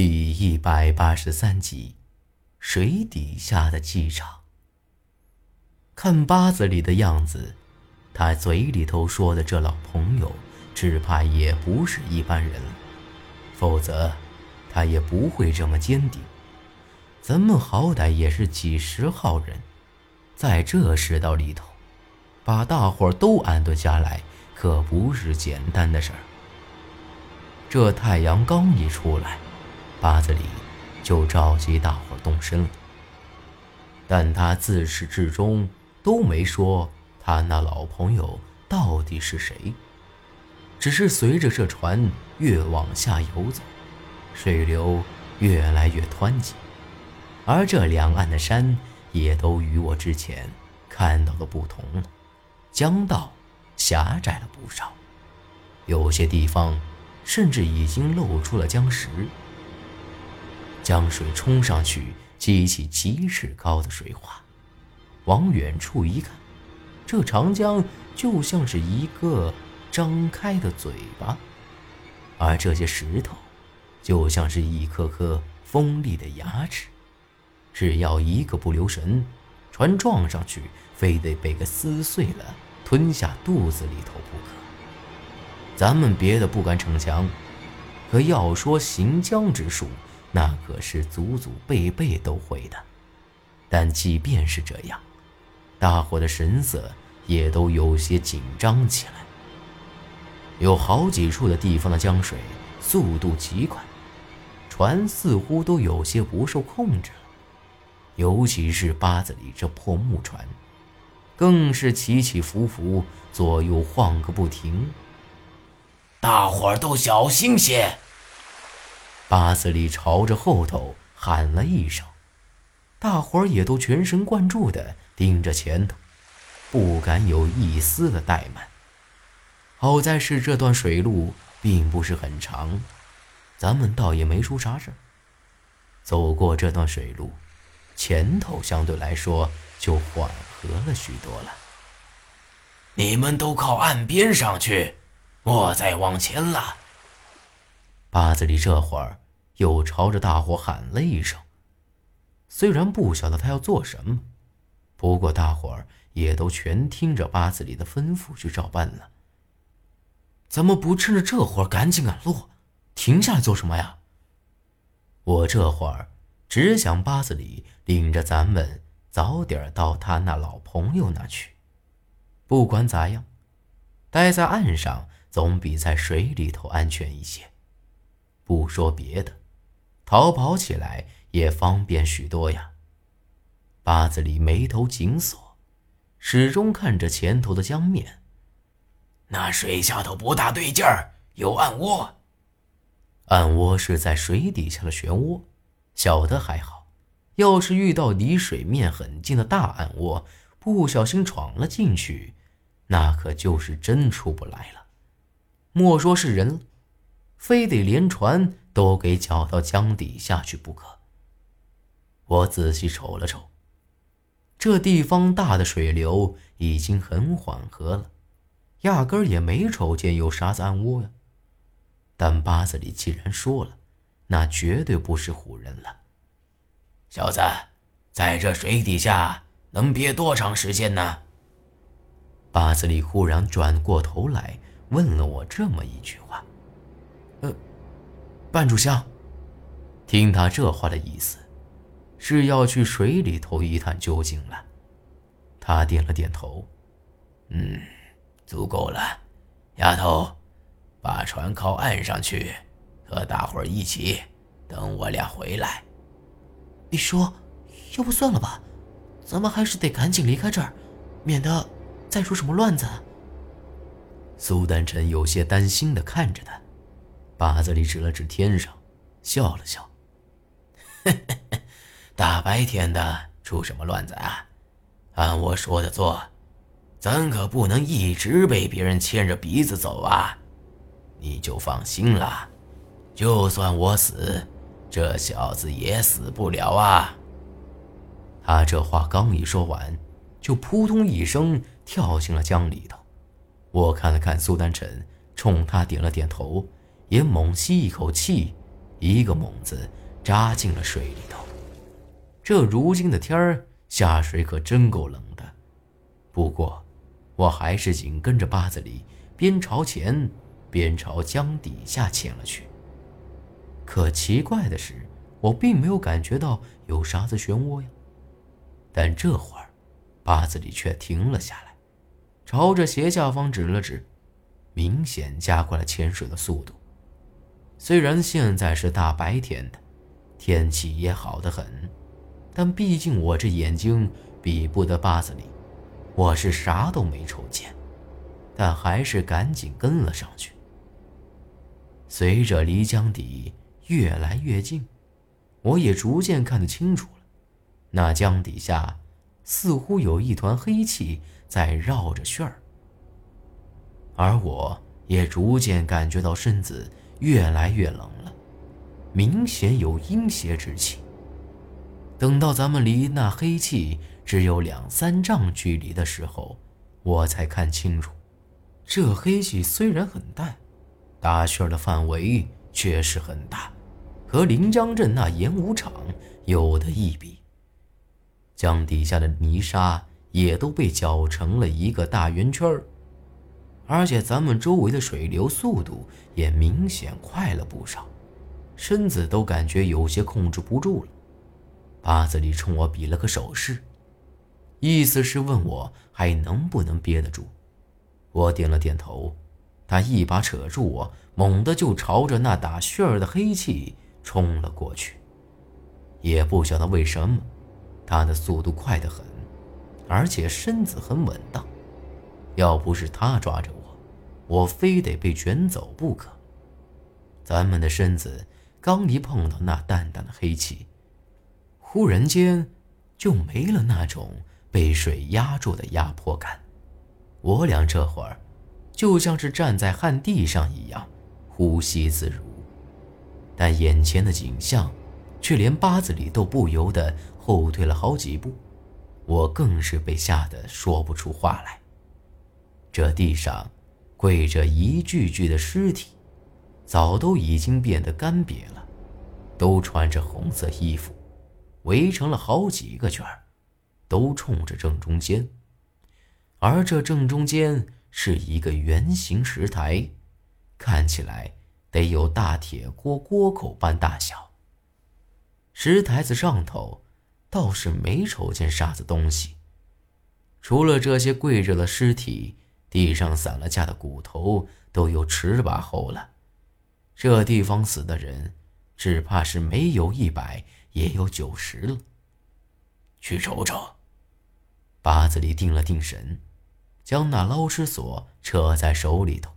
第一百八十三集，水底下的机场。看八字里的样子，他嘴里头说的这老朋友，只怕也不是一般人，否则他也不会这么坚定。咱们好歹也是几十号人，在这世道里头，把大伙都安顿下来，可不是简单的事儿。这太阳刚一出来。八子里就召集大伙动身了，但他自始至终都没说他那老朋友到底是谁，只是随着这船越往下游走，水流越来越湍急，而这两岸的山也都与我之前看到的不同了，江道狭窄了不少，有些地方甚至已经露出了江石。江水冲上去，激起几尺高的水花。往远处一看，这长江就像是一个张开的嘴巴，而这些石头，就像是一颗颗锋利的牙齿。只要一个不留神，船撞上去，非得被个撕碎了，吞下肚子里头不可。咱们别的不敢逞强，可要说行江之术。那可是祖祖辈辈都会的，但即便是这样，大伙的神色也都有些紧张起来。有好几处的地方的江水速度极快，船似乎都有些不受控制了。尤其是八子里这破木船，更是起起伏伏，左右晃个不停。大伙儿都小心些。八子里朝着后头喊了一声，大伙儿也都全神贯注地盯着前头，不敢有一丝的怠慢。好在是这段水路并不是很长，咱们倒也没出啥事儿走过这段水路，前头相对来说就缓和了许多了。你们都靠岸边上去，莫再往前了。八子里这会儿又朝着大伙喊了一声，虽然不晓得他要做什么，不过大伙儿也都全听着八子里的吩咐去照办了。怎么不趁着这会儿赶紧赶路，停下来做什么呀？我这会儿只想八子里领着咱们早点到他那老朋友那去。不管咋样，待在岸上总比在水里头安全一些。不说别的，逃跑起来也方便许多呀。八子里眉头紧锁，始终看着前头的江面。那水下头不大对劲儿，有暗窝。暗窝是在水底下的漩涡，小的还好，要是遇到离水面很近的大暗窝，不小心闯了进去，那可就是真出不来了。莫说是人。非得连船都给搅到江底下去不可。我仔细瞅了瞅，这地方大的水流已经很缓和了，压根儿也没瞅见有啥子暗窝呀。但八子里既然说了，那绝对不是唬人了。小子，在这水底下能憋多长时间呢？八子里忽然转过头来问了我这么一句话。呃，半炷香。听他这话的意思，是要去水里头一探究竟了。他点了点头，嗯，足够了。丫头，把船靠岸上去，和大伙儿一起等我俩回来。你说，要不算了吧，咱们还是得赶紧离开这儿，免得再出什么乱子。苏丹臣有些担心的看着他。把子里指了指天上，笑了笑：“ 大白天的出什么乱子啊？按我说的做，咱可不能一直被别人牵着鼻子走啊！你就放心了，就算我死，这小子也死不了啊！”他这话刚一说完，就扑通一声跳进了江里头。我看了看苏丹臣，冲他点了点头。也猛吸一口气，一个猛子扎进了水里头。这如今的天儿下水可真够冷的，不过我还是紧跟着八子里，边朝前边朝江底下潜了去。可奇怪的是，我并没有感觉到有啥子漩涡呀。但这会儿，八子里却停了下来，朝着斜下方指了指，明显加快了潜水的速度。虽然现在是大白天的，天气也好得很，但毕竟我这眼睛比不得八子里，我是啥都没瞅见，但还是赶紧跟了上去。随着离江底越来越近，我也逐渐看得清楚了，那江底下似乎有一团黑气在绕着旋儿，而我也逐渐感觉到身子。越来越冷了，明显有阴邪之气。等到咱们离那黑气只有两三丈距离的时候，我才看清楚，这黑气虽然很淡，打旋的范围确实很大，和临江镇那演武场有的一比。江底下的泥沙也都被搅成了一个大圆圈儿。而且咱们周围的水流速度也明显快了不少，身子都感觉有些控制不住了。八子里冲我比了个手势，意思是问我还能不能憋得住。我点了点头，他一把扯住我，猛地就朝着那打旋儿的黑气冲了过去。也不晓得为什么，他的速度快得很，而且身子很稳当。要不是他抓着我，我非得被卷走不可。咱们的身子刚一碰到那淡淡的黑气，忽然间就没了那种被水压住的压迫感。我俩这会儿就像是站在旱地上一样，呼吸自如。但眼前的景象却连八字里都不由得后退了好几步，我更是被吓得说不出话来。这地上。跪着一具具的尸体，早都已经变得干瘪了，都穿着红色衣服，围成了好几个圈，都冲着正中间。而这正中间是一个圆形石台，看起来得有大铁锅锅口般大小。石台子上头倒是没瞅见啥子东西，除了这些跪着的尸体。地上散了架的骨头都有尺把厚了，这地方死的人，只怕是没有一百也有九十了。去瞅瞅。八子里定了定神，将那捞尸索扯在手里头，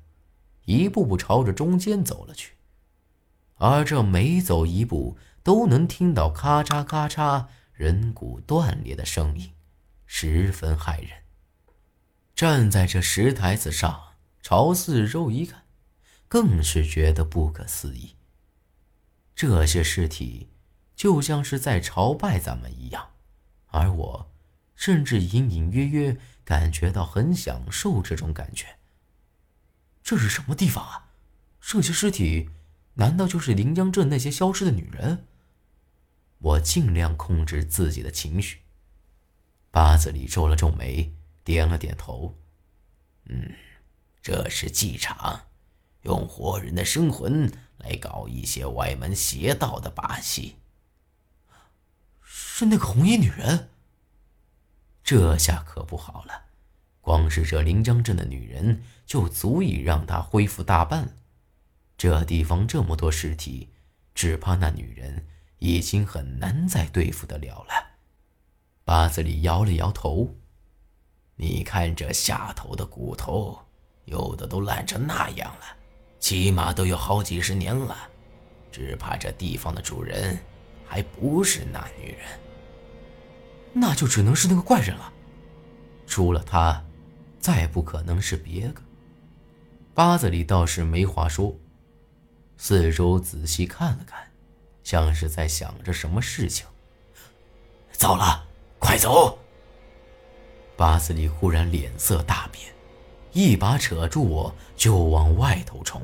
一步步朝着中间走了去。而这每走一步，都能听到咔嚓咔嚓人骨断裂的声音，十分骇人。站在这石台子上，朝四周一看，更是觉得不可思议。这些尸体就像是在朝拜咱们一样，而我甚至隐隐约约感觉到很享受这种感觉。这是什么地方啊？这些尸体难道就是临江镇那些消失的女人？我尽量控制自己的情绪。八子里皱了皱眉。点了点头，嗯，这是祭场，用活人的生魂来搞一些歪门邪道的把戏。是那个红衣女人？这下可不好了，光是这临江镇的女人就足以让他恢复大半了。这地方这么多尸体，只怕那女人已经很难再对付得了了。八子里摇了摇头。你看这下头的骨头，有的都烂成那样了，起码都有好几十年了。只怕这地方的主人还不是那女人，那就只能是那个怪人了。除了他，再不可能是别个。八子里倒是没话说，四周仔细看了看，像是在想着什么事情。糟了，快走！巴斯里忽然脸色大变，一把扯住我就往外头冲。